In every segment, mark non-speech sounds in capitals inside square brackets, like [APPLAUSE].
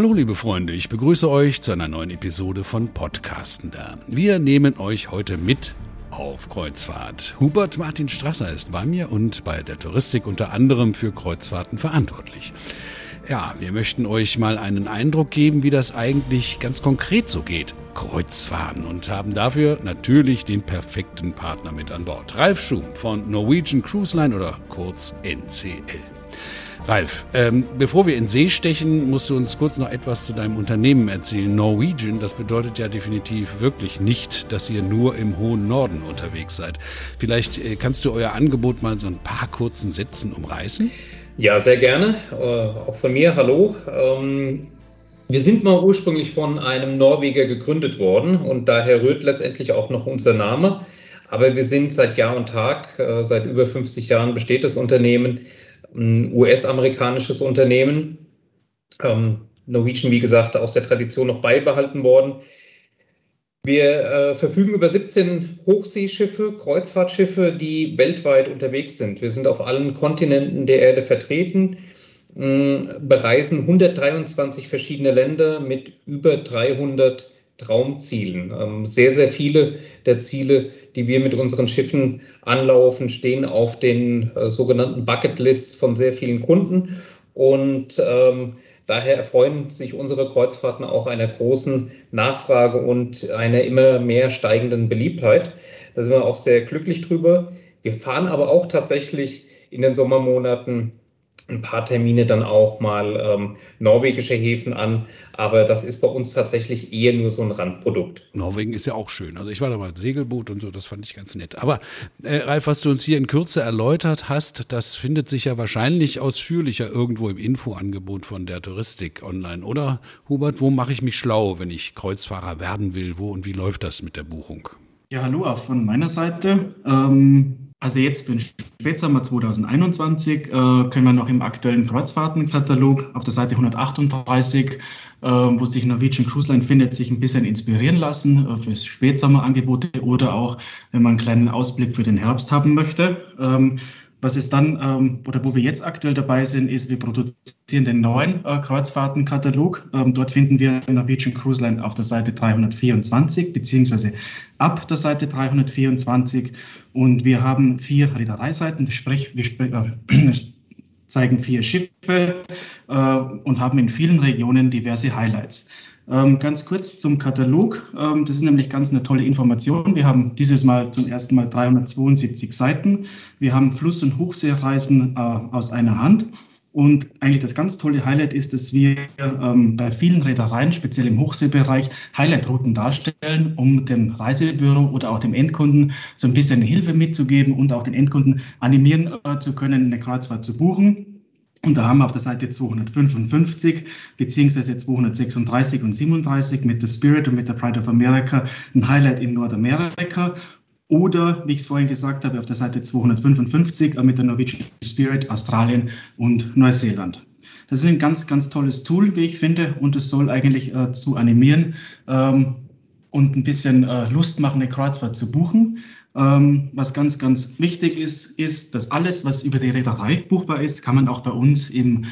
Hallo liebe Freunde, ich begrüße euch zu einer neuen Episode von Podcastender. Wir nehmen euch heute mit auf Kreuzfahrt. Hubert Martin Strasser ist bei mir und bei der Touristik unter anderem für Kreuzfahrten verantwortlich. Ja, wir möchten euch mal einen Eindruck geben, wie das eigentlich ganz konkret so geht. Kreuzfahren und haben dafür natürlich den perfekten Partner mit an Bord. Ralf Schum von Norwegian Cruise Line oder kurz NCL. Ralf, ähm, bevor wir in See stechen, musst du uns kurz noch etwas zu deinem Unternehmen erzählen. Norwegian, das bedeutet ja definitiv wirklich nicht, dass ihr nur im hohen Norden unterwegs seid. Vielleicht äh, kannst du euer Angebot mal so ein paar kurzen Sätzen umreißen? Ja, sehr gerne. Äh, auch von mir, hallo. Ähm, wir sind mal ursprünglich von einem Norweger gegründet worden und daher rührt letztendlich auch noch unser Name. Aber wir sind seit Jahr und Tag, äh, seit über 50 Jahren besteht das Unternehmen, ein US-amerikanisches Unternehmen. Ähm, Norwegian, wie gesagt, aus der Tradition noch beibehalten worden. Wir äh, verfügen über 17 Hochseeschiffe, Kreuzfahrtschiffe, die weltweit unterwegs sind. Wir sind auf allen Kontinenten der Erde vertreten, mh, bereisen 123 verschiedene Länder mit über 300 Traumzielen. Ähm, sehr, sehr viele der Ziele, die wir mit unseren Schiffen anlaufen, stehen auf den äh, sogenannten Bucketlists von sehr vielen Kunden. Und ähm, daher erfreuen sich unsere Kreuzfahrten auch einer großen Nachfrage und einer immer mehr steigenden Beliebtheit. Da sind wir auch sehr glücklich drüber. Wir fahren aber auch tatsächlich in den Sommermonaten ein paar Termine dann auch mal ähm, norwegische Häfen an. Aber das ist bei uns tatsächlich eher nur so ein Randprodukt. Norwegen ist ja auch schön. Also ich war da mal Segelboot und so, das fand ich ganz nett. Aber äh, Ralf, was du uns hier in Kürze erläutert hast, das findet sich ja wahrscheinlich ausführlicher irgendwo im Infoangebot von der Touristik online. Oder Hubert, wo mache ich mich schlau, wenn ich Kreuzfahrer werden will? Wo und wie läuft das mit der Buchung? Ja, hallo auch von meiner Seite. Ähm also jetzt für den Spätsommer 2021 äh, können wir noch im aktuellen Kreuzfahrtenkatalog auf der Seite 138, äh, wo sich Norwegian Cruise Line findet, sich ein bisschen inspirieren lassen äh, für Spätsommerangebote oder auch, wenn man einen kleinen Ausblick für den Herbst haben möchte. Ähm, was ist dann, ähm, oder wo wir jetzt aktuell dabei sind, ist, wir produzieren den neuen äh, Kreuzfahrtenkatalog. Ähm, dort finden wir Norwegian Cruise Line auf der Seite 324, beziehungsweise ab der Seite 324. Und wir haben vier Reedereiseiten, sprich, wir äh, [CLEARS THROAT] zeigen vier Schiffe äh, und haben in vielen Regionen diverse Highlights. Ähm, ganz kurz zum Katalog. Ähm, das ist nämlich ganz eine tolle Information. Wir haben dieses Mal zum ersten Mal 372 Seiten. Wir haben Fluss- und Hochseereisen äh, aus einer Hand. Und eigentlich das ganz tolle Highlight ist, dass wir ähm, bei vielen Reedereien, speziell im Hochseebereich, Highlight-Routen darstellen, um dem Reisebüro oder auch dem Endkunden so ein bisschen Hilfe mitzugeben und auch den Endkunden animieren äh, zu können, eine Kreuzfahrt zu buchen. Und da haben wir auf der Seite 255 beziehungsweise 236 und 37 mit der Spirit und mit der Pride of America ein Highlight in Nordamerika. Oder, wie ich es vorhin gesagt habe, auf der Seite 255 mit der Norwegian Spirit Australien und Neuseeland. Das ist ein ganz, ganz tolles Tool, wie ich finde, und es soll eigentlich äh, zu animieren ähm, und ein bisschen äh, Lust machen, eine Kreuzfahrt zu buchen. Ähm, was ganz, ganz wichtig ist, ist, dass alles, was über die Reederei buchbar ist, kann man auch bei uns im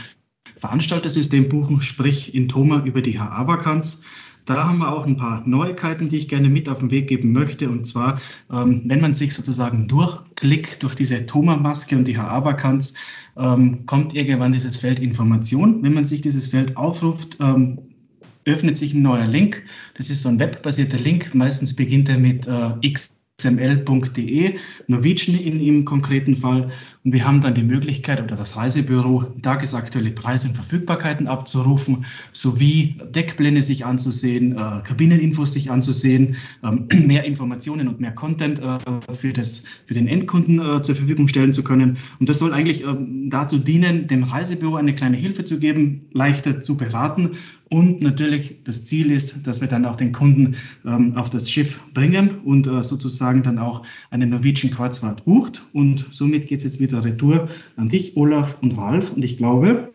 Veranstaltersystem buchen, sprich in Thoma über die HA-Vakanz. Da haben wir auch ein paar Neuigkeiten, die ich gerne mit auf den Weg geben möchte. Und zwar, ähm, wenn man sich sozusagen durchklickt durch diese Thoma-Maske und die HA-Vakanz, ähm, kommt irgendwann dieses Feld Information. Wenn man sich dieses Feld aufruft, ähm, öffnet sich ein neuer Link. Das ist so ein webbasierter Link. Meistens beginnt er mit äh, X xml.de, Norwegian in, im konkreten Fall. Und wir haben dann die Möglichkeit oder das Reisebüro tagesaktuelle Preise und Verfügbarkeiten abzurufen, sowie Deckpläne sich anzusehen, äh, Kabineninfos sich anzusehen, ähm, [CLEARS THROAT] mehr Informationen und mehr Content äh, für, das, für den Endkunden äh, zur Verfügung stellen zu können. Und das soll eigentlich ähm, dazu dienen, dem Reisebüro eine kleine Hilfe zu geben, leichter zu beraten und natürlich das Ziel ist, dass wir dann auch den Kunden ähm, auf das Schiff bringen und äh, sozusagen dann auch eine Norwegian Kreuzfahrt bucht. Und somit geht es jetzt wieder retour an dich, Olaf und Ralf. Und ich glaube,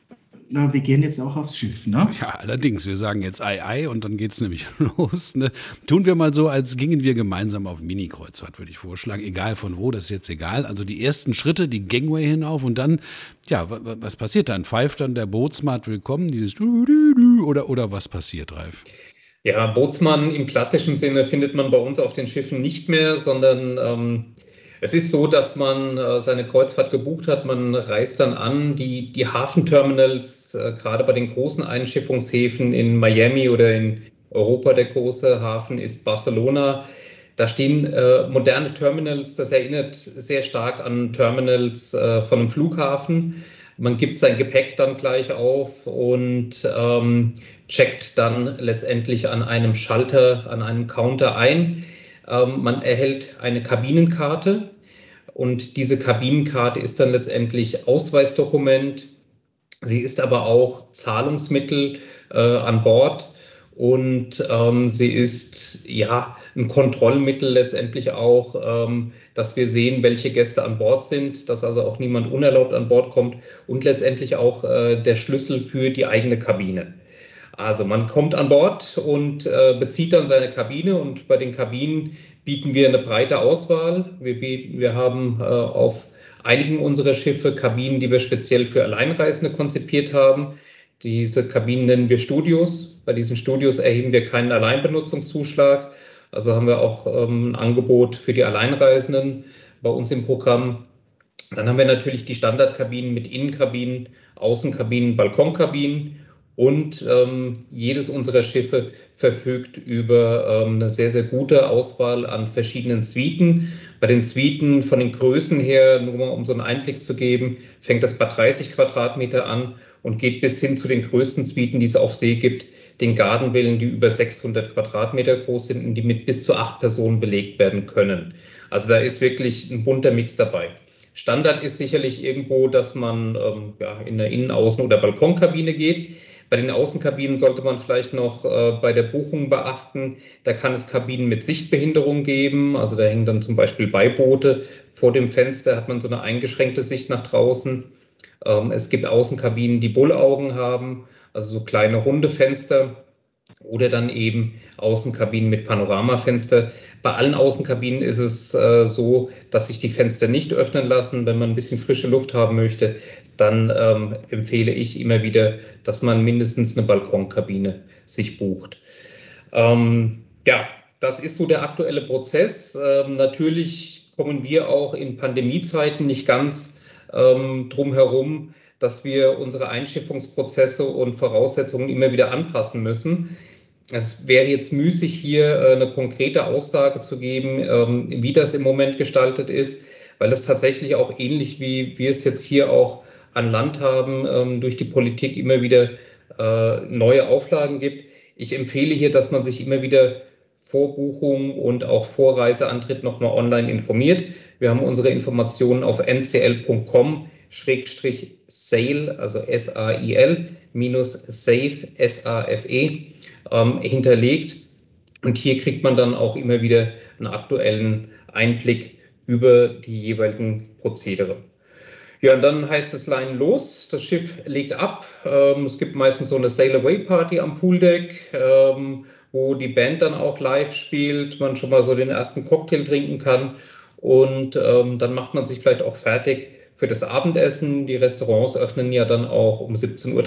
na, wir gehen jetzt auch aufs Schiff, ne? Ja, allerdings, wir sagen jetzt Ei, Ei und dann geht's nämlich [LAUGHS] los. Ne? Tun wir mal so, als gingen wir gemeinsam auf Mini-Kreuzfahrt, würde ich vorschlagen. Egal von wo, das ist jetzt egal. Also die ersten Schritte, die Gangway hinauf und dann, ja, was passiert dann? Pfeift dann der Bootsmart willkommen, dieses oder, oder was passiert, Ralf? Ja, Bootsmann im klassischen Sinne findet man bei uns auf den Schiffen nicht mehr, sondern ähm, es ist so, dass man äh, seine Kreuzfahrt gebucht hat, man reist dann an, die, die Hafenterminals, äh, gerade bei den großen Einschiffungshäfen in Miami oder in Europa, der große Hafen ist Barcelona. Da stehen äh, moderne Terminals, das erinnert sehr stark an Terminals von einem Flughafen. Man gibt sein Gepäck dann gleich auf und ähm, checkt dann letztendlich an einem Schalter, an einem Counter ein. Ähm, man erhält eine Kabinenkarte, und diese Kabinenkarte ist dann letztendlich Ausweisdokument. Sie ist aber auch Zahlungsmittel äh, an Bord und ähm, sie ist ja ein Kontrollmittel letztendlich auch, ähm, dass wir sehen, welche Gäste an Bord sind, dass also auch niemand unerlaubt an Bord kommt und letztendlich auch äh, der Schlüssel für die eigene Kabine. Also man kommt an Bord und äh, bezieht dann seine Kabine und bei den Kabinen bieten wir eine breite Auswahl. Wir, wir haben äh, auf einigen unserer Schiffe Kabinen, die wir speziell für Alleinreisende konzipiert haben. Diese Kabinen nennen wir Studios. Bei diesen Studios erheben wir keinen Alleinbenutzungszuschlag. Also haben wir auch ähm, ein Angebot für die Alleinreisenden bei uns im Programm. Dann haben wir natürlich die Standardkabinen mit Innenkabinen, Außenkabinen, Balkonkabinen und ähm, jedes unserer Schiffe verfügt über ähm, eine sehr, sehr gute Auswahl an verschiedenen Suiten. Bei den Suiten von den Größen her, nur mal um so einen Einblick zu geben, fängt das bei 30 Quadratmeter an und geht bis hin zu den größten Suiten, die es auf See gibt, den Gardenvillen, die über 600 Quadratmeter groß sind und die mit bis zu acht Personen belegt werden können. Also da ist wirklich ein bunter Mix dabei. Standard ist sicherlich irgendwo, dass man ähm, ja, in eine Innen-, Außen- oder Balkonkabine geht. Bei den Außenkabinen sollte man vielleicht noch äh, bei der Buchung beachten, da kann es Kabinen mit Sichtbehinderung geben. Also da hängen dann zum Beispiel Beiboote vor dem Fenster, hat man so eine eingeschränkte Sicht nach draußen. Ähm, es gibt Außenkabinen, die Bullaugen haben, also so kleine runde Fenster oder dann eben Außenkabinen mit Panoramafenster. Bei allen Außenkabinen ist es äh, so, dass sich die Fenster nicht öffnen lassen. Wenn man ein bisschen frische Luft haben möchte, dann ähm, empfehle ich immer wieder, dass man mindestens eine Balkonkabine sich bucht. Ähm, ja, das ist so der aktuelle Prozess. Ähm, natürlich kommen wir auch in Pandemiezeiten nicht ganz ähm, drum herum, dass wir unsere Einschiffungsprozesse und Voraussetzungen immer wieder anpassen müssen. Es wäre jetzt müßig, hier äh, eine konkrete Aussage zu geben, ähm, wie das im Moment gestaltet ist, weil es tatsächlich auch ähnlich wie wir es jetzt hier auch an Land haben, ähm, durch die Politik immer wieder äh, neue Auflagen gibt. Ich empfehle hier, dass man sich immer wieder vor Buchung und auch vor Reiseantritt nochmal online informiert. Wir haben unsere Informationen auf ncl.com Schrägstrich Sale, also S-A-I-L, minus Safe, S-A-F-E, ähm, hinterlegt. Und hier kriegt man dann auch immer wieder einen aktuellen Einblick über die jeweiligen Prozedere. Ja, und dann heißt es Line los, das Schiff legt ab. Ähm, es gibt meistens so eine Sail Away Party am Pooldeck, ähm, wo die Band dann auch live spielt, man schon mal so den ersten Cocktail trinken kann und ähm, dann macht man sich vielleicht auch fertig für das Abendessen. Die Restaurants öffnen ja dann auch um 17.30 Uhr.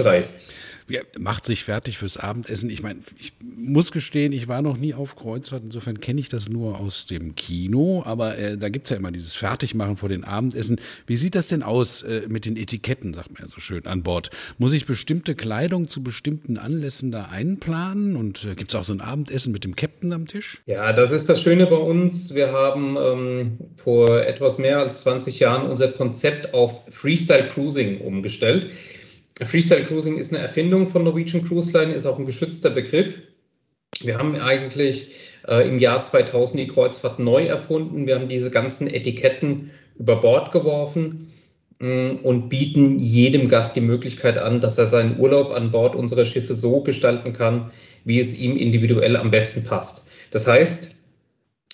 Macht sich fertig fürs Abendessen. Ich meine, ich muss gestehen, ich war noch nie auf Kreuzfahrt, insofern kenne ich das nur aus dem Kino, aber äh, da gibt es ja immer dieses Fertigmachen vor den Abendessen. Wie sieht das denn aus äh, mit den Etiketten, sagt man ja so schön, an Bord? Muss ich bestimmte Kleidung zu bestimmten Anlässen da einplanen und äh, gibt es auch so ein Abendessen mit dem Captain am Tisch? Ja, das ist das Schöne bei uns. Wir haben ähm, vor etwas mehr als 20 Jahren unser Konzept auf Freestyle Cruising umgestellt. Freestyle Cruising ist eine Erfindung von Norwegian Cruise Line, ist auch ein geschützter Begriff. Wir haben eigentlich äh, im Jahr 2000 die Kreuzfahrt neu erfunden. Wir haben diese ganzen Etiketten über Bord geworfen mh, mm, und bieten jedem Gast die Möglichkeit an, dass er seinen Urlaub an Bord unserer Schiffe so gestalten kann, wie es ihm individuell am besten passt. Das heißt,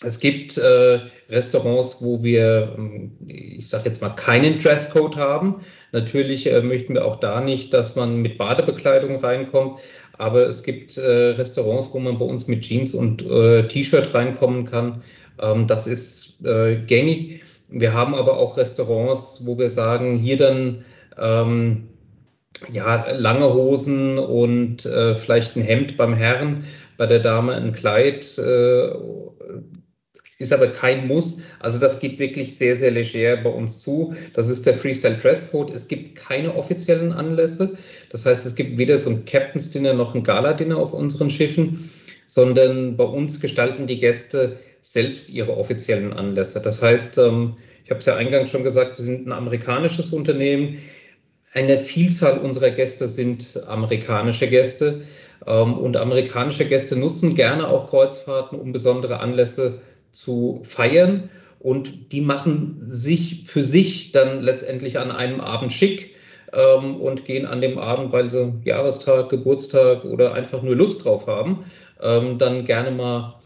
Es gibt äh, Restaurants, wo wir, ähm, ich sage jetzt mal, keinen Dresscode haben. Natürlich äh, möchten wir auch da nicht, dass man mit Badebekleidung reinkommt. Aber es gibt äh, Restaurants, wo man bei uns mit Jeans und äh, T-Shirt reinkommen kann. Ähm, das ist äh, gängig. Wir haben aber auch Restaurants, wo wir sagen, hier dann ähm, ja, lange Hosen und äh, vielleicht ein Hemd beim Herrn, bei der Dame ein Kleid ist aber kein Muss. Also das geht wirklich sehr, sehr leger bei uns zu. Das ist der Freestyle Dresscode. Es gibt keine offiziellen Anlässe. Das heißt, es gibt weder so ein Captain's Dinner noch ein Gala-Dinner auf unseren Schiffen, sondern bei uns gestalten die Gäste selbst ihre offiziellen Anlässe. Das heißt, ähm, ich habe es ja eingangs schon gesagt, wir sind ein amerikanisches Unternehmen. Eine Vielzahl unserer Gäste sind amerikanische Gäste. Ähm, und amerikanische Gäste nutzen gerne auch Kreuzfahrten, um besondere Anlässe zu feiern. Und die machen sich für sich dann letztendlich an einem Abend schick ähm, und gehen an dem Abend, weil sie Jahrestag, Geburtstag oder einfach nur Lust drauf haben, ähm, dann gerne mal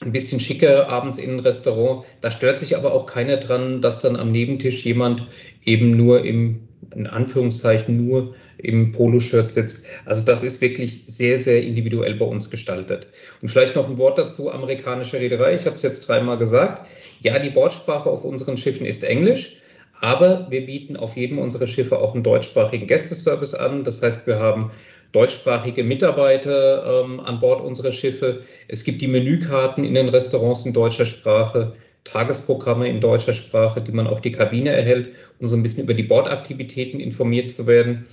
ein bisschen schicker abends in ein Restaurant. Da stört sich aber auch keiner dran, dass dann am Nebentisch jemand eben nur im, in Anführungszeichen, nur im Poloshirt sitzt. Also das ist wirklich sehr, sehr individuell bei uns gestaltet. Und vielleicht noch ein Wort dazu, amerikanische Reederei. Ich habe es jetzt dreimal gesagt. Ja, die Bordsprache auf unseren Schiffen ist Englisch. Aber wir bieten auf jedem unserer Schiffe auch einen deutschsprachigen Gästeservice an. Das heißt, wir haben deutschsprachige Mitarbeiter ähm, an Bord unserer Schiffe. Es gibt die Menükarten in den Restaurants in deutscher Sprache. Tagesprogramme in deutscher Sprache, die man auf die Kabine erhält, um so ein bisschen über die Bordaktivitäten informiert zu werden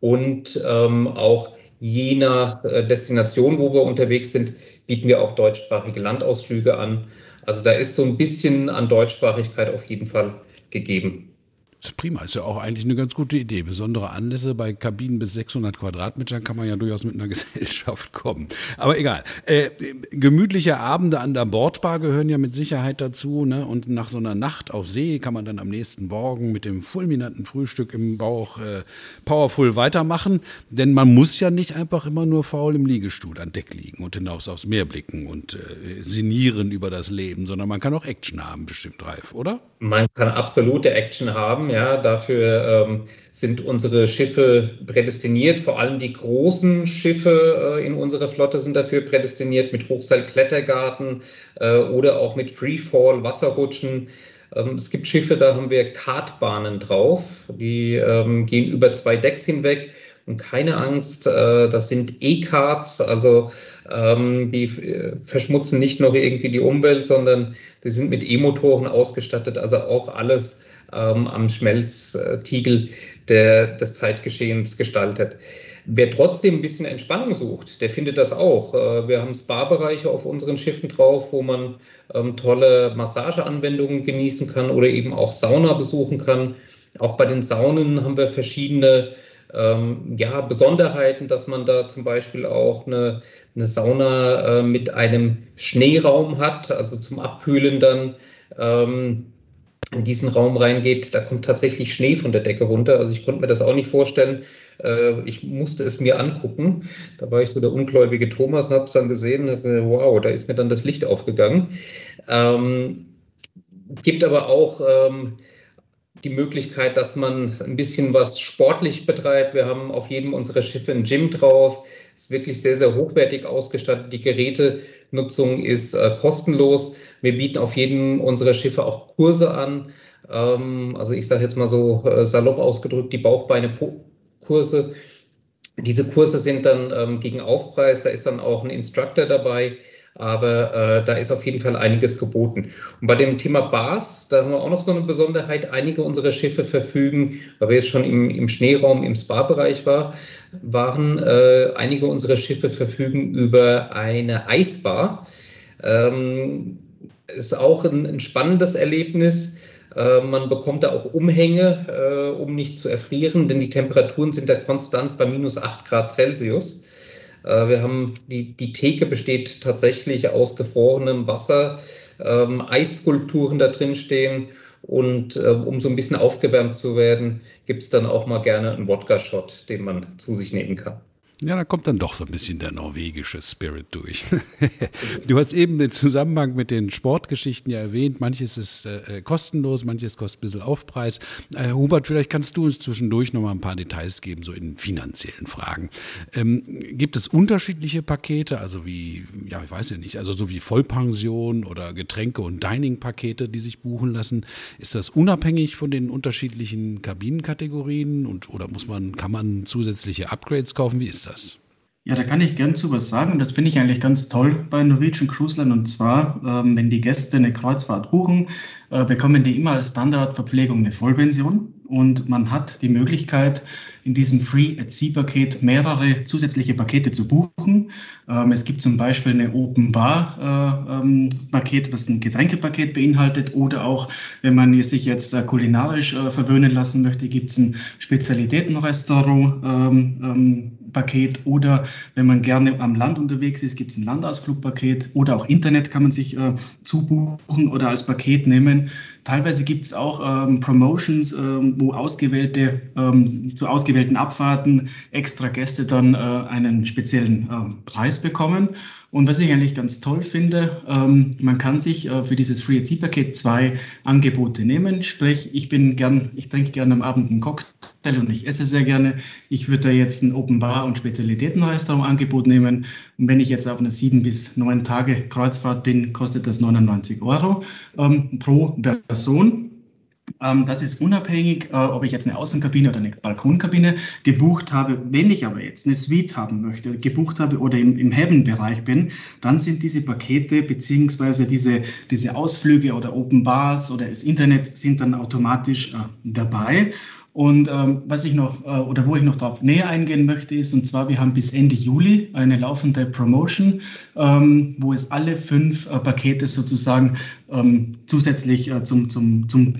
und ähm, auch je nach äh, Destination, wo wir unterwegs sind, bieten wir auch deutschsprachige Landausflüge an. Also da ist so ein bisschen an Deutschsprachigkeit auf jeden Fall gegeben. Ist prima, ist ja auch eigentlich eine ganz gute Idee. Besondere Anlässe bei Kabinen bis 600 Quadratmetern kann man ja durchaus mit einer [LAUGHS] Gesellschaft kommen. Aber egal. Äh, gemütliche Abende an der Bordbar gehören ja mit Sicherheit dazu. Ne? Und nach so einer Nacht auf See kann man dann am nächsten Morgen mit dem fulminanten Frühstück im Bauch äh, powerful weitermachen. Denn man muss ja nicht einfach immer nur faul im Liegestuhl an Deck liegen und hinaus aufs Meer blicken und äh, sinnieren über das Leben, sondern man kann auch Action haben, bestimmt, Reif, oder? Man kann absolute Action haben ja, dafür ähm, sind unsere Schiffe prädestiniert. Vor allem die großen Schiffe äh, in unserer Flotte sind dafür prädestiniert mit Hochseilklettergarten äh, oder auch mit Freefall, Wasserrutschen. Ähm, es gibt Schiffe, da haben wir Kartbahnen drauf. Die ähm, gehen über zwei Decks hinweg. Und keine Angst, äh, das sind E-Cards, also ähm, die äh, verschmutzen nicht nur irgendwie die Umwelt, sondern die sind mit E-Motoren ausgestattet, also auch alles ähm, am Schmelztiegel der, des Zeitgeschehens gestaltet. Wer trotzdem ein bisschen Entspannung sucht, der findet das auch. Äh, wir haben Spa-Bereiche auf unseren Schiffen drauf, wo man ähm, tolle Massageanwendungen genießen kann oder eben auch Sauna besuchen kann. Auch bei den Saunen haben wir verschiedene ähm, ja, Besonderheiten, dass man da zum Beispiel auch eine, eine Sauna äh, mit einem Schneeraum hat, also zum Abkühlen dann. Ähm, in diesen Raum reingeht, da kommt tatsächlich Schnee von der Decke runter. Also ich konnte mir das auch nicht vorstellen. Äh, ich musste es mir angucken. Da war ich so der ungläubige Thomas und habe es dann gesehen. Wow, da ist mir dann das Licht aufgegangen. Ähm, gibt aber auch ähm, die Möglichkeit, dass man ein bisschen was sportlich betreibt. Wir haben auf jedem unserer Schiffe ein Gym drauf. Ist wirklich sehr, sehr hochwertig ausgestattet. Die Gerätenutzung ist äh, kostenlos. Wir bieten auf jedem unserer Schiffe auch Kurse an. Ähm, also ich sage jetzt mal so äh, salopp ausgedrückt, die Bauchbeine-Kurse. Diese Kurse sind dann ähm, gegen Aufpreis. Da ist dann auch ein Instructor dabei aber äh, da ist auf jeden Fall einiges geboten. Und bei dem Thema Bars, da haben wir auch noch so eine Besonderheit. Einige unserer Schiffe verfügen, weil wir jetzt schon im, im Schneeraum, im Spa-Bereich war, waren, äh, einige unserer Schiffe verfügen über eine Eisbar. Ähm, ist auch ein, ein spannendes Erlebnis. Äh, man bekommt da auch Umhänge, äh, um nicht zu erfrieren, denn die Temperaturen sind da konstant bei minus 8 Grad Celsius. Äh, wir haben die, die Theke besteht tatsächlich aus gefrorenem Wasser, ähm, Eisskulpturen da drin stehen und äh, um so ein bisschen aufgewärmt zu werden, gibt es dann auch mal gerne einen Wodka-Shot, den man zu sich nehmen kann. Ja, da kommt dann doch so ein bisschen der norwegische Spirit durch. [LAUGHS] du hast eben den Zusammenhang mit den Sportgeschichten ja erwähnt. Manches ist äh, kostenlos, manches kostet ein bisschen Aufpreis. Äh, Hubert, vielleicht kannst du uns zwischendurch noch mal ein paar Details geben, so in finanziellen Fragen. Ähm, gibt es unterschiedliche Pakete, also wie, ja, ich weiß ja nicht, also so wie Vollpension oder Getränke- und Dining-Pakete, die sich buchen lassen? Ist das unabhängig von den unterschiedlichen Kabinenkategorien und oder muss man, kann man zusätzliche Upgrades kaufen? Wie ist das? Das? Ja, da kann ich gern zu was sagen. Das finde ich eigentlich ganz toll bei Norwegian Cruise Line. Und zwar, ähm, wenn die Gäste eine Kreuzfahrt buchen, äh, bekommen die immer als Standardverpflegung eine Vollpension. Und man hat die Möglichkeit, in diesem Free at Sea Paket mehrere zusätzliche Pakete zu buchen. Ähm, es gibt zum Beispiel eine Open Bar äh, ähm, Paket, was ein Getränkepaket beinhaltet. Oder auch, wenn man sich jetzt äh, kulinarisch äh, verwöhnen lassen möchte, gibt es ein Spezialitätenrestaurant. Paket oder wenn man gerne am Land unterwegs ist, gibt es ein Landausflugpaket oder auch Internet kann man sich äh, zubuchen oder als Paket nehmen. Teilweise gibt es auch ähm, Promotions, ähm, wo ausgewählte, ähm, zu ausgewählten Abfahrten extra Gäste dann äh, einen speziellen äh, Preis bekommen. Und was ich eigentlich ganz toll finde, ähm, man kann sich äh, für dieses Free at Sea Paket zwei Angebote nehmen. Sprich, ich bin gern, ich trinke gerne am Abend einen Cocktail und ich esse sehr gerne. Ich würde da jetzt ein Open Bar und Spezialitätenrestaurant Angebot nehmen. Und wenn ich jetzt auf einer sieben bis neun Tage Kreuzfahrt bin, kostet das 99 Euro ähm, pro Person. Ähm, das ist unabhängig, äh, ob ich jetzt eine Außenkabine oder eine Balkonkabine gebucht habe. Wenn ich aber jetzt eine Suite haben möchte, gebucht habe oder im, im Heaven-Bereich bin, dann sind diese Pakete beziehungsweise diese, diese Ausflüge oder Open Bars oder das Internet sind dann automatisch äh, dabei. Und ähm, was ich noch äh, oder wo ich noch darauf näher eingehen möchte, ist, und zwar, wir haben bis Ende Juli eine laufende Promotion, ähm, wo es alle fünf äh, Pakete sozusagen ähm, zusätzlich äh, zum, zum, zum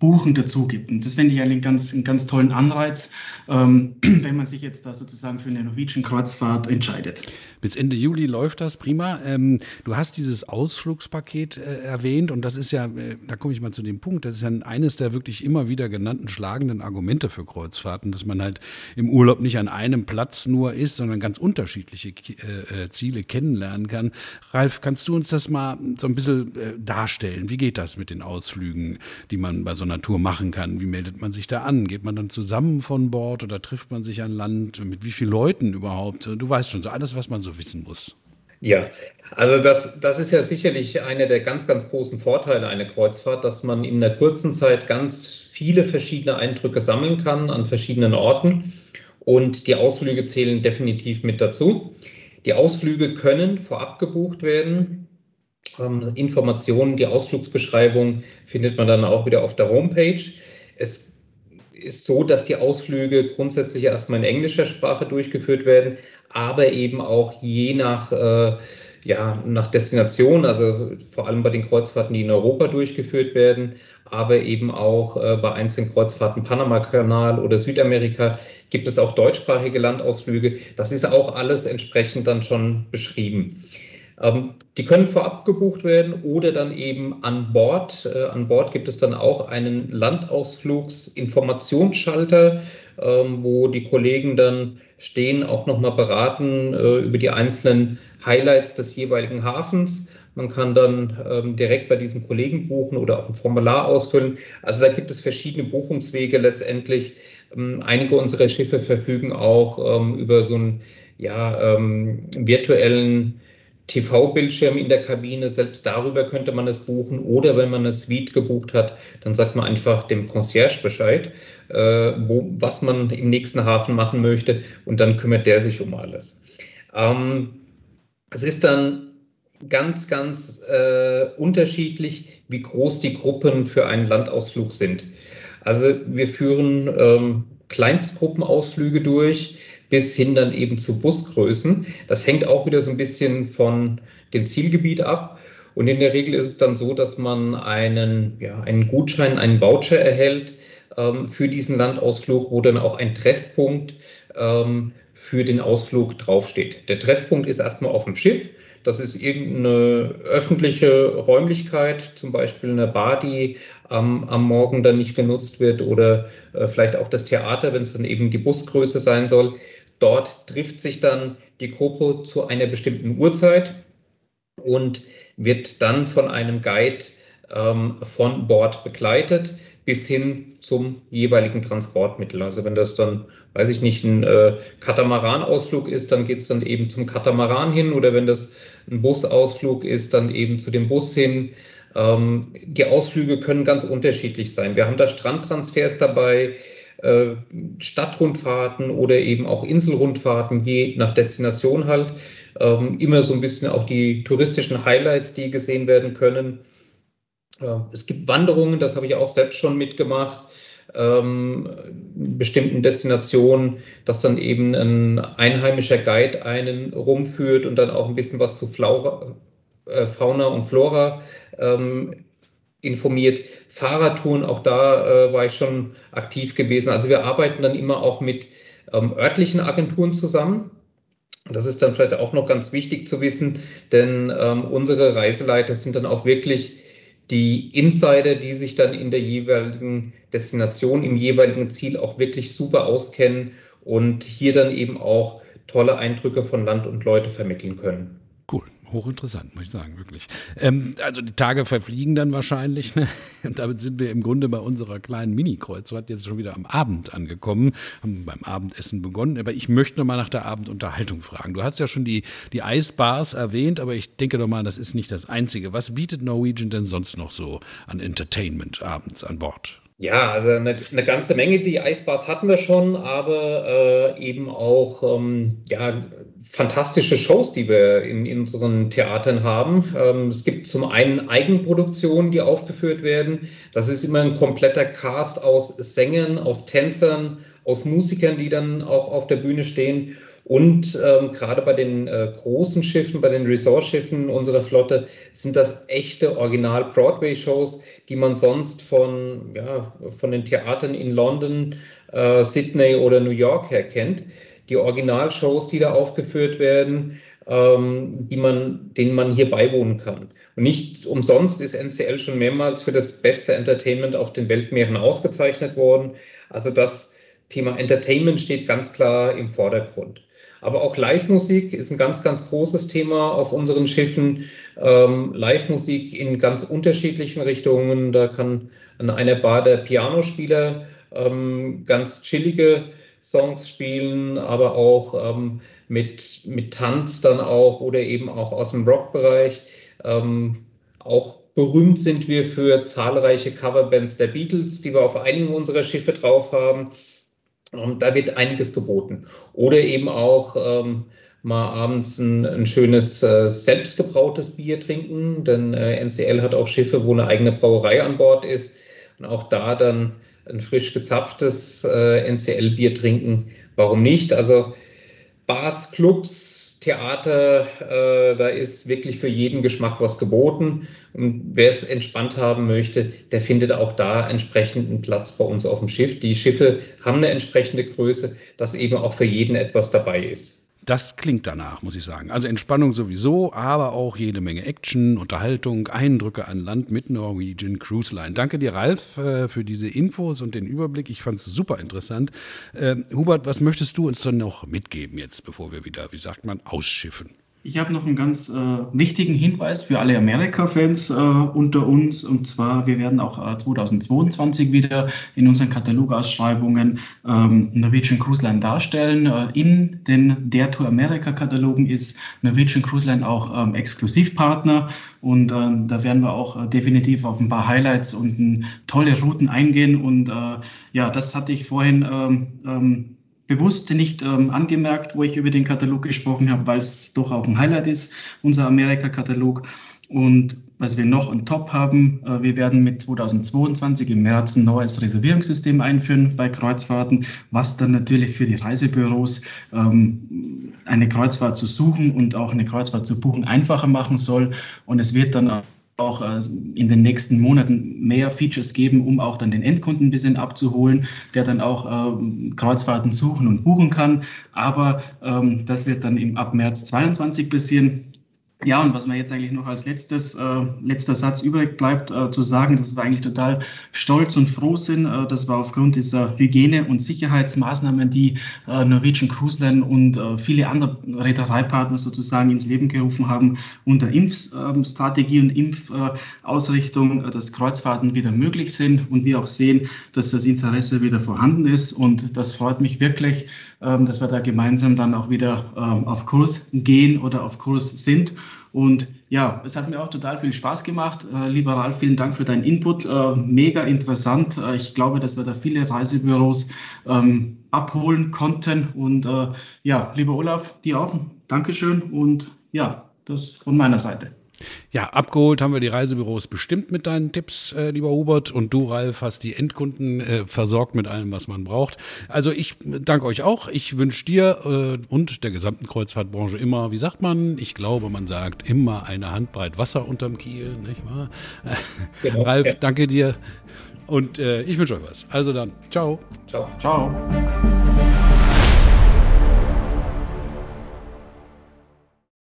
Buchen dazu gibt. Und das finde ich einen ganz, einen ganz tollen Anreiz, ähm, [CLEARS THROAT] wenn man sich jetzt da sozusagen für eine Norwegian-Kreuzfahrt entscheidet. Bis Ende Juli läuft das prima. Ähm, du hast dieses Ausflugspaket äh, erwähnt und das ist ja, äh, da komme ich mal zu dem Punkt, das ist ja eines der wirklich immer wieder genannten schlagenden Argumente für Kreuzfahrten, dass man halt im Urlaub nicht an einem Platz nur ist, sondern ganz unterschiedliche äh, äh Ziele kennenlernen kann. Ralf, kannst du uns das mal so ein bisschen äh, darstellen? Wie geht das mit den Ausflügen, die man bei so einer Tour machen kann? Wie meldet man sich da an? Geht man dann zusammen von Bord oder trifft man sich an Land? Mit wie vielen Leuten überhaupt? Du weißt schon, so alles, was man so wissen muss. Ja, also das, das ist ja sicherlich einer der ganz, ganz großen Vorteile einer Kreuzfahrt, dass man in einer kurzen Zeit ganz viele verschiedene Eindrücke sammeln kann an verschiedenen Orten. Und die Ausflüge zählen definitiv mit dazu. Die Ausflüge können vorab gebucht werden. Ähm, Informationen, die Ausflugsbeschreibung findet man dann auch wieder auf der Homepage. Es ist so, dass die Ausflüge grundsätzlich erstmal in englischer Sprache durchgeführt werden, aber eben auch je nach, äh, ja, nach Destination, also vor allem bei den Kreuzfahrten, die in Europa durchgeführt werden, aber eben auch äh, bei einzelnen Kreuzfahrten Panama-Kanal oder Südamerika gibt es auch deutschsprachige Landausflüge. Das ist auch alles entsprechend dann schon beschrieben. Ähm, die können vorab gebucht werden oder dann eben an Bord. Äh, an Bord gibt es dann auch einen Landausflugsinformationsschalter, ähm, wo die Kollegen dann stehen, auch nochmal beraten äh, über die einzelnen Highlights des jeweiligen Hafens. Man kann dann ähm, direkt bei diesen Kollegen buchen oder auch ein Formular ausfüllen. Also da gibt es verschiedene Buchungswege letztendlich. Ähm, einige unserer Schiffe verfügen auch ähm, über so einen ja, ähm, virtuellen TV-Bildschirm in der Kabine, selbst darüber könnte man es buchen. Oder wenn man eine Suite gebucht hat, dann sagt man einfach dem Concierge Bescheid, äh, wo, was man im nächsten Hafen machen möchte und dann kümmert der sich um alles. Ähm, es ist dann ganz, ganz äh, unterschiedlich, wie groß die Gruppen für einen Landausflug sind. Also wir führen ähm, Kleinstgruppenausflüge durch bis hin dann eben zu Busgrößen. Das hängt auch wieder so ein bisschen von dem Zielgebiet ab. Und in der Regel ist es dann so, dass man einen, ja, einen Gutschein, einen Voucher erhält ähm, für diesen Landausflug, wo dann auch ein Treffpunkt ähm, für den Ausflug draufsteht. Der Treffpunkt ist erstmal auf dem Schiff. Das ist irgendeine öffentliche Räumlichkeit, zum Beispiel eine Bar, die ähm, am Morgen dann nicht genutzt wird oder äh, vielleicht auch das Theater, wenn es dann eben die Busgröße sein soll. Dort trifft sich dann die Gruppe zu einer bestimmten Uhrzeit und wird dann von einem Guide ähm, von Bord begleitet bis hin zum jeweiligen Transportmittel. Also wenn das dann, weiß ich nicht, ein äh, Katamaranausflug ist, dann geht es dann eben zum Katamaran hin oder wenn das ein Busausflug ist, dann eben zu dem Bus hin. Ähm, die Ausflüge können ganz unterschiedlich sein. Wir haben da Strandtransfers dabei, Stadtrundfahrten oder eben auch Inselrundfahrten, je nach Destination halt. Ähm, immer so ein bisschen auch die touristischen Highlights, die gesehen werden können. Äh, es gibt Wanderungen, das habe ich auch selbst schon mitgemacht, ähm, bestimmten Destinationen, dass dann eben ein einheimischer Guide einen rumführt und dann auch ein bisschen was zu Flaura, äh, Fauna und Flora ähm, informiert. Fahrradtouren, auch da äh, war ich schon aktiv gewesen. Also wir arbeiten dann immer auch mit ähm, örtlichen Agenturen zusammen. Das ist dann vielleicht auch noch ganz wichtig zu wissen, denn ähm, unsere Reiseleiter sind dann auch wirklich die Insider, die sich dann in der jeweiligen Destination, im jeweiligen Ziel auch wirklich super auskennen und hier dann eben auch tolle Eindrücke von Land und Leute vermitteln können hochinteressant, muss ich sagen, wirklich. Ähm, also die Tage verfliegen dann wahrscheinlich. Ne? Und damit sind wir im Grunde bei unserer kleinen Mini-Kreuzfahrt jetzt schon wieder am Abend angekommen, haben beim Abendessen begonnen. Aber ich möchte noch mal nach der Abendunterhaltung fragen. Du hast ja schon die, die Eisbars erwähnt, aber ich denke doch mal, das ist nicht das Einzige. Was bietet Norwegian denn sonst noch so an Entertainment abends an Bord? Ja, also eine, eine, ganze Menge. Die Eisbars hatten wir schon, aber äh, eben auch ähm, ja, fantastische Shows, die wir in, in unseren Theatern haben. Ähm, es gibt zum einen Eigenproduktionen, die aufgeführt werden. Das ist immer ein kompletter Cast aus Sängern, aus Tänzern, aus Musikern, die dann auch auf der Bühne stehen. Und ähm, gerade bei den äh, großen Schiffen, bei den Resort-Schiffen unserer Flotte sind das echte Original-Broadway-Shows, die man sonst von, ja, von den Theatern in London, äh, Sydney oder New York her kennt. Die Originalshows, die da aufgeführt werden, ähm, die man, denen man hier beiwohnen kann. Und nicht umsonst ist NCL schon mehrmals für das beste Entertainment auf den Weltmeeren ausgezeichnet worden. Also das Thema Entertainment steht ganz klar im Vordergrund. Aber auch Live-Musik ist ein ganz, ganz großes Thema auf unseren Schiffen. Ähm, Live-Musik in ganz unterschiedlichen Richtungen. Da kann an einer Bar der Pianospieler ähm, ganz chillige Songs spielen, aber auch ähm, mit, mit Tanz dann auch oder eben auch aus dem Rock-Bereich. Ähm, auch berühmt sind wir für zahlreiche Coverbands der Beatles, die wir auf einigen unserer Schiffe drauf haben. Und da wird einiges geboten. Oder eben auch ähm, mal abends ein, ein schönes äh, selbstgebrautes Bier trinken, denn äh, NCL hat auch Schiffe, wo eine eigene Brauerei an Bord ist. Und auch da dann ein frisch gezapftes äh, NCL-Bier trinken. Warum nicht? Also Bars, Clubs, Theater, äh, da ist wirklich für jeden Geschmack was geboten. Und wer es entspannt haben möchte, der findet auch da entsprechenden Platz bei uns auf dem Schiff. Die Schiffe haben eine entsprechende Größe, dass eben auch für jeden etwas dabei ist. Das klingt danach, muss ich sagen. Also Entspannung sowieso, aber auch jede Menge Action, Unterhaltung, Eindrücke an Land mit Norwegian Cruise Line. Danke dir, Ralf, äh, für diese Infos und den Überblick. Ich fand es super interessant. Äh, Hubert, was möchtest du uns dann noch mitgeben jetzt, bevor wir wieder, wie sagt man, ausschiffen? Ich habe noch einen ganz äh, wichtigen Hinweis für alle Amerika-Fans äh, unter uns. Und zwar, wir werden auch äh, 2022 wieder in unseren Katalogausschreibungen ähm, Norwegian Cruise Line darstellen. Äh, in den Der Tour America-Katalogen ist Norwegian Cruise Line auch ähm, Exklusivpartner. Und ähm, da werden wir auch äh, definitiv auf ein paar Highlights und tolle Routen eingehen. Und äh, ja, das hatte ich vorhin ähm, ähm, bewusst nicht ähm, angemerkt, wo ich über den Katalog gesprochen habe, weil es doch auch ein Highlight ist, unser Amerika-Katalog. Und was wir noch on top haben, äh, wir werden mit 2022 im März ein neues Reservierungssystem einführen bei Kreuzfahrten, was dann natürlich für die Reisebüros ähm, eine Kreuzfahrt zu suchen und auch eine Kreuzfahrt zu buchen einfacher machen soll. Und es wird dann auch äh, in den nächsten Monaten mehr Features geben, um auch dann den Endkunden ein bisschen abzuholen, der dann auch äh, Kreuzfahrten suchen und buchen kann. Aber ähm, das wird dann ab März 22 passieren. Ja, und was mir jetzt eigentlich noch als letztes, äh, letzter Satz übrig bleibt, äh, zu sagen, dass wir eigentlich total stolz und froh sind, äh, dass wir aufgrund dieser Hygiene- und Sicherheitsmaßnahmen, die äh, Norwegian Cruise Line und äh, viele andere Reedereipartner sozusagen ins Leben gerufen haben, unter Impfstrategie und Impfausrichtung, äh, dass Kreuzfahrten wieder möglich sind und wir auch sehen, dass das Interesse wieder vorhanden ist. Und das freut mich wirklich, dass wir da gemeinsam dann auch wieder ähm, auf Kurs gehen oder auf Kurs sind. Und ja, es hat mir auch total viel Spaß gemacht. Äh, lieber Ralf, vielen Dank für deinen Input. Äh, mega interessant. Äh, ich glaube, dass wir da viele Reisebüros ähm, abholen konnten. Und ja, lieber Olaf, dir auch Dankeschön. Und ja, das von meiner Seite. Ja, abgeholt haben wir die Reisebüros bestimmt mit deinen Tipps, äh, lieber Hubert. Und du, Ralf, hast die Endkunden äh, versorgt mit allem, was man braucht. Also ich danke euch auch. Ich wünsche dir äh, und der gesamten Kreuzfahrtbranche immer, wie sagt man? Ich glaube, man sagt immer eine Handbreit Wasser unterm Kiel, nicht wahr? [LAUGHS] Genau, Ralf, danke dir. Und äh, ich wünsche euch was. Also dann, ciao. Ciao. Ciao.